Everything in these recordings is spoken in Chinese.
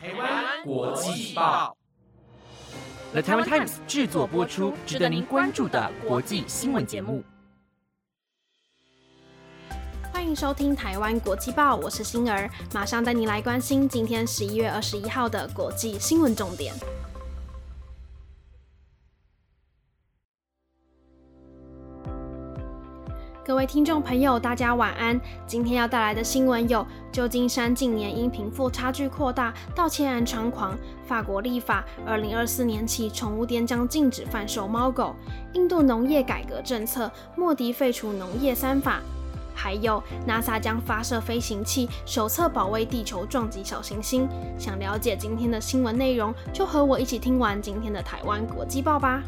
台湾国际报，The Taiwan Times 制作播出，值得您关注的国际新闻节目。欢迎收听台湾国际报，我是星儿，马上带您来关心今天十一月二十一号的国际新闻重点。各位听众朋友，大家晚安。今天要带来的新闻有：旧金山近年因贫富差距扩大，盗窃案猖狂；法国立法，二零二四年起宠物店将禁止贩售猫狗；印度农业改革政策，莫迪废除农业三法；还有 NASA 将发射飞行器，首次保卫地球撞击小行星。想了解今天的新闻内容，就和我一起听完今天的台湾国际报吧。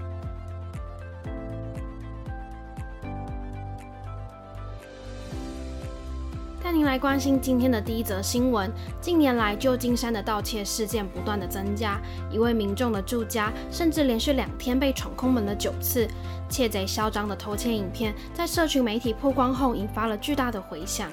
来关心今天的第一则新闻。近年来，旧金山的盗窃事件不断的增加，一位民众的住家甚至连续两天被闯空门了九次。窃贼嚣张的偷窃影片在社群媒体曝光后，引发了巨大的回响。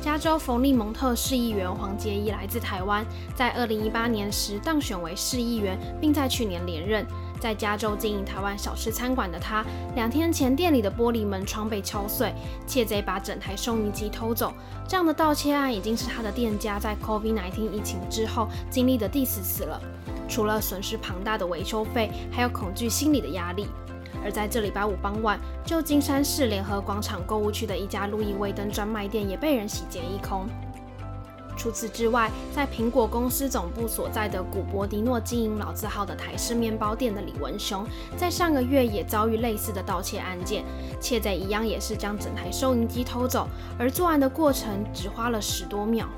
加州冯利蒙特市议员黄杰一来自台湾，在2018年时当选为市议员，并在去年连任。在加州经营台湾小吃餐馆的他，两天前店里的玻璃门窗被敲碎，窃贼把整台收银机偷走。这样的盗窃案已经是他的店家在 COVID-19 疫情之后经历的第四次了。除了损失庞大的维修费，还有恐惧心理的压力。而在这礼拜五傍晚，旧金山市联合广场购物区的一家路易威登专卖店也被人洗劫一空。除此之外，在苹果公司总部所在的古博迪诺经营老字号的台式面包店的李文雄，在上个月也遭遇类似的盗窃案件，窃贼一样也是将整台收银机偷走，而作案的过程只花了十多秒。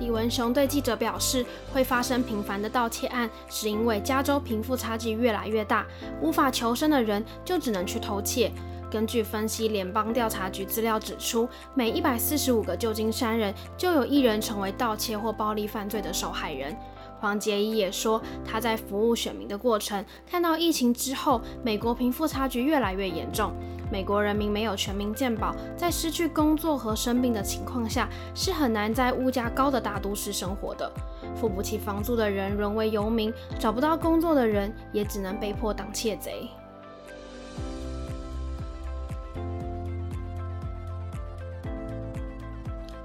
李文雄对记者表示，会发生频繁的盗窃案，是因为加州贫富差距越来越大，无法求生的人就只能去偷窃。根据分析，联邦调查局资料指出，每一百四十五个旧金山人就有一人成为盗窃或暴力犯罪的受害人。黄杰一也说，他在服务选民的过程，看到疫情之后，美国贫富差距越来越严重，美国人民没有全民健保，在失去工作和生病的情况下，是很难在物价高的大都市生活的。付不起房租的人沦为游民，找不到工作的人也只能被迫当窃贼。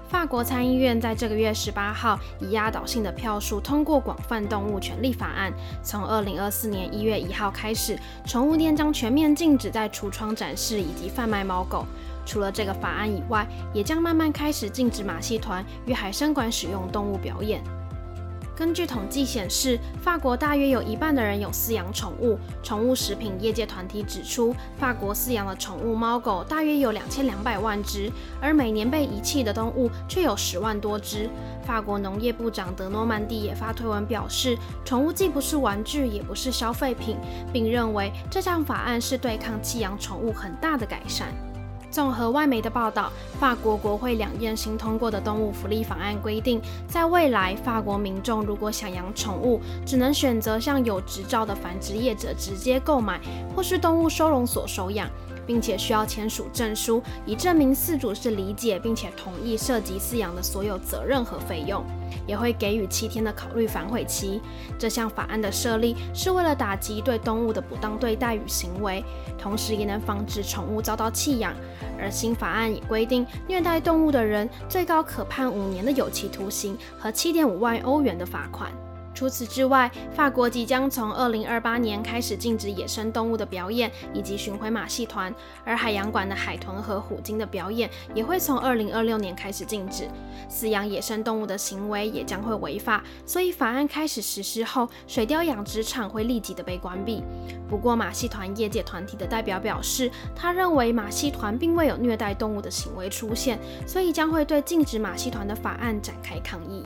法国参议院在这个月十八号以压倒性的票数通过《广泛动物权利法案》，从二零二四年一月一号开始，宠物店将全面禁止在橱窗展示以及贩卖猫狗。除了这个法案以外，也将慢慢开始禁止马戏团与海参馆使用动物表演。根据统计显示，法国大约有一半的人有饲养宠物。宠物食品业界团体指出，法国饲养的宠物猫狗大约有两千两百万只，而每年被遗弃的动物却有十万多只。法国农业部长德诺曼蒂也发推文表示，宠物既不是玩具，也不是消费品，并认为这项法案是对抗弃养宠物很大的改善。综合外媒的报道，法国国会两院新通过的动物福利法案规定，在未来，法国民众如果想养宠物，只能选择向有执照的繁殖业者直接购买，或是动物收容所收养。并且需要签署证书，以证明饲主是理解并且同意涉及饲养的所有责任和费用，也会给予七天的考虑反悔期。这项法案的设立是为了打击对动物的不当对待与行为，同时也能防止宠物遭到弃养。而新法案也规定，虐待动物的人最高可判五年的有期徒刑和七点五万欧元的罚款。除此之外，法国即将从二零二八年开始禁止野生动物的表演以及巡回马戏团，而海洋馆的海豚和虎鲸的表演也会从二零二六年开始禁止。饲养野生动物的行为也将会违法，所以法案开始实施后，水貂养殖场会立即的被关闭。不过，马戏团业界团体的代表表示，他认为马戏团并未有虐待动物的行为出现，所以将会对禁止马戏团的法案展开抗议。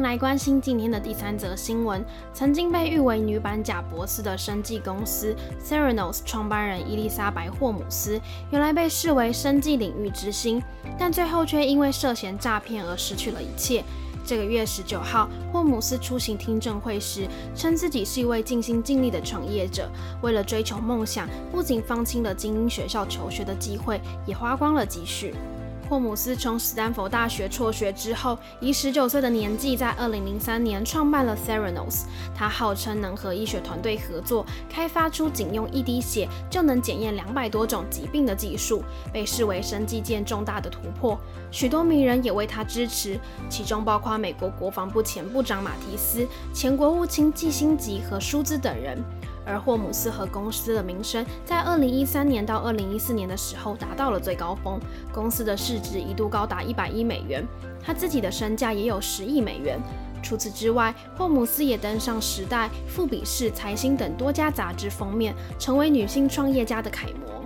来关心今天的第三则新闻。曾经被誉为女版贾伯斯的生技公司 Serenos 创办人伊丽莎白霍姆斯，原来被视为生技领域之星，但最后却因为涉嫌诈骗而失去了一切。这个月十九号，霍姆斯出席听证会时，称自己是一位尽心尽力的创业者。为了追求梦想，不仅放弃了精英学校求学的机会，也花光了积蓄。霍姆斯从斯坦福大学辍学之后，以十九岁的年纪，在二零零三年创办了 Theranos。他号称能和医学团队合作，开发出仅用一滴血就能检验两百多种疾病的技术，被视为生技界重大的突破。许多名人也为他支持，其中包括美国国防部前部长马提斯、前国务卿基辛吉和舒兹等人。而霍姆斯和公司的名声在二零一三年到二零一四年的时候达到了最高峰，公司的市值一度高达一百亿美元，他自己的身价也有十亿美元。除此之外，霍姆斯也登上《时代》、《富比士》、《财新》等多家杂志封面，成为女性创业家的楷模。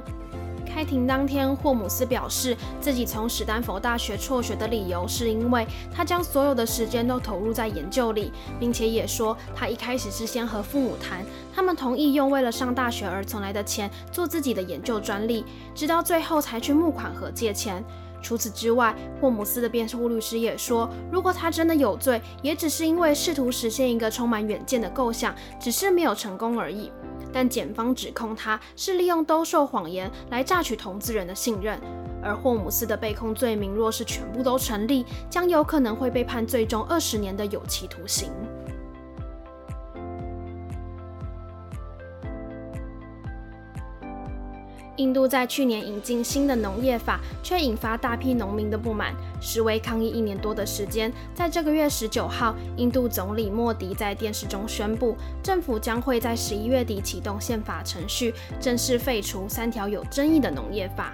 开庭当天，霍姆斯表示自己从史丹佛大学辍学的理由是因为他将所有的时间都投入在研究里，并且也说他一开始是先和父母谈，他们同意用为了上大学而存来的钱做自己的研究专利，直到最后才去募款和借钱。除此之外，霍姆斯的辩护律师也说，如果他真的有罪，也只是因为试图实现一个充满远见的构想，只是没有成功而已。但检方指控他是利用兜售谎言来榨取投资人的信任，而霍姆斯的被控罪名若是全部都成立，将有可能会被判最终二十年的有期徒刑。印度在去年引进新的农业法，却引发大批农民的不满，示威抗议一年多的时间。在这个月十九号，印度总理莫迪在电视中宣布，政府将会在十一月底启动宪法程序，正式废除三条有争议的农业法。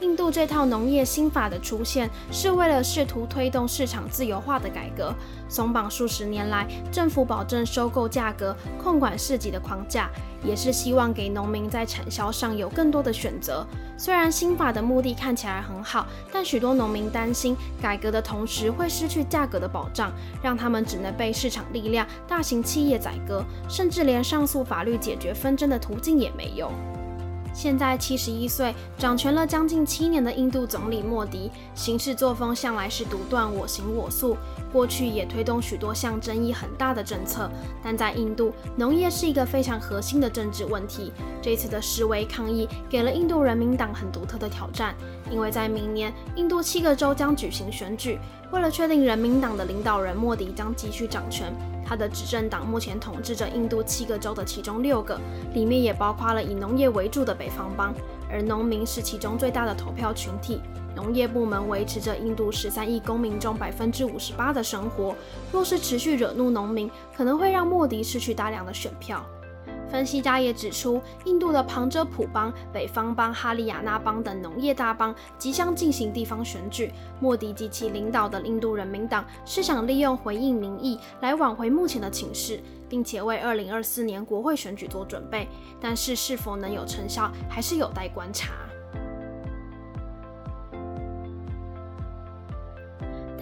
印度这套农业新法的出现，是为了试图推动市场自由化的改革，松绑数十年来政府保证收购价格、控管市集的框架，也是希望给农民在产销上有更多的选择。虽然新法的目的看起来很好，但许多农民担心改革的同时会失去价格的保障，让他们只能被市场力量、大型企业宰割，甚至连上诉法律解决纷争的途径也没有。现在七十一岁，掌权了将近七年的印度总理莫迪，行事作风向来是独断我行我素。过去也推动许多项争议很大的政策，但在印度，农业是一个非常核心的政治问题。这次的示威抗议给了印度人民党很独特的挑战，因为在明年，印度七个州将举行选举，为了确定人民党的领导人莫迪将继续掌权。他的执政党目前统治着印度七个州的其中六个，里面也包括了以农业为主的北方邦，而农民是其中最大的投票群体。农业部门维持着印度十三亿公民中百分之五十八的生活，若是持续惹怒农民，可能会让莫迪失去大量的选票。分析家也指出，印度的旁遮普邦、北方邦、哈里亚纳邦等农业大邦即将进行地方选举。莫迪及其领导的印度人民党是想利用回应民意来挽回目前的情势，并且为二零二四年国会选举做准备。但是是否能有成效，还是有待观察。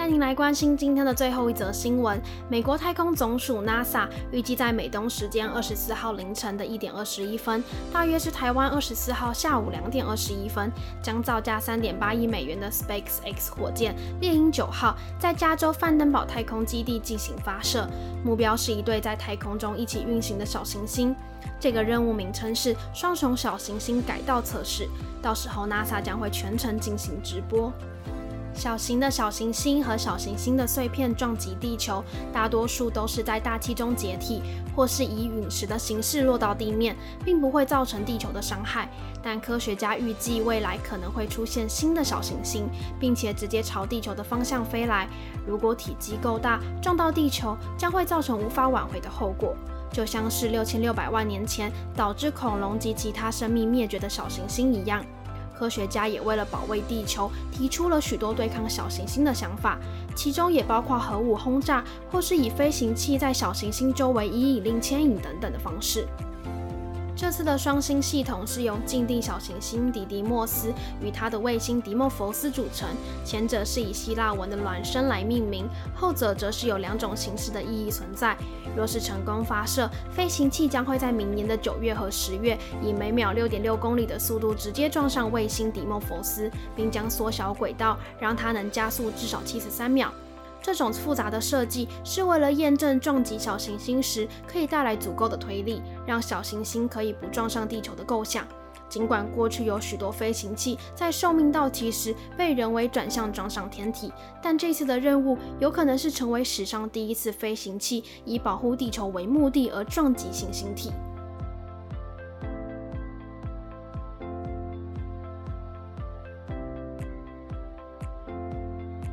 您来关心今天的最后一则新闻：美国太空总署 NASA 预计在美东时间二十四号凌晨的一点二十一分，大约是台湾二十四号下午两点二十一分，将造价三点八亿美元的 SpaceX 火箭猎鹰九号在加州范登堡太空基地进行发射，目标是一对在太空中一起运行的小行星。这个任务名称是双重小行星改道测试，到时候 NASA 将会全程进行直播。小型的小行星和小行星的碎片撞击地球，大多数都是在大气中解体，或是以陨石的形式落到地面，并不会造成地球的伤害。但科学家预计未来可能会出现新的小行星，并且直接朝地球的方向飞来。如果体积够大，撞到地球将会造成无法挽回的后果，就像是六千六百万年前导致恐龙及其他生命灭绝的小行星一样。科学家也为了保卫地球，提出了许多对抗小行星的想法，其中也包括核武轰炸，或是以飞行器在小行星周围以引力牵引等等的方式。这次的双星系统是由近地小行星迪迪莫斯与它的卫星迪莫佛斯组成，前者是以希腊文的孪生来命名，后者则是有两种形式的意义存在。若是成功发射，飞行器将会在明年的九月和十月，以每秒六点六公里的速度直接撞上卫星迪莫佛斯，并将缩小轨道，让它能加速至少七十三秒。这种复杂的设计是为了验证撞击小行星时可以带来足够的推力，让小行星可以不撞上地球的构想。尽管过去有许多飞行器在寿命到期时被人为转向撞上天体，但这次的任务有可能是成为史上第一次飞行器以保护地球为目的而撞击行星体。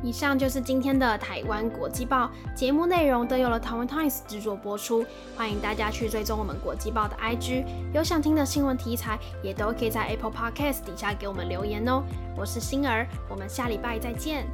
以上就是今天的台湾国际报节目内容，都有了台湾 Times 制作播出。欢迎大家去追踪我们国际报的 IG，有想听的新闻题材，也都可以在 Apple Podcast 底下给我们留言哦。我是星儿，我们下礼拜再见。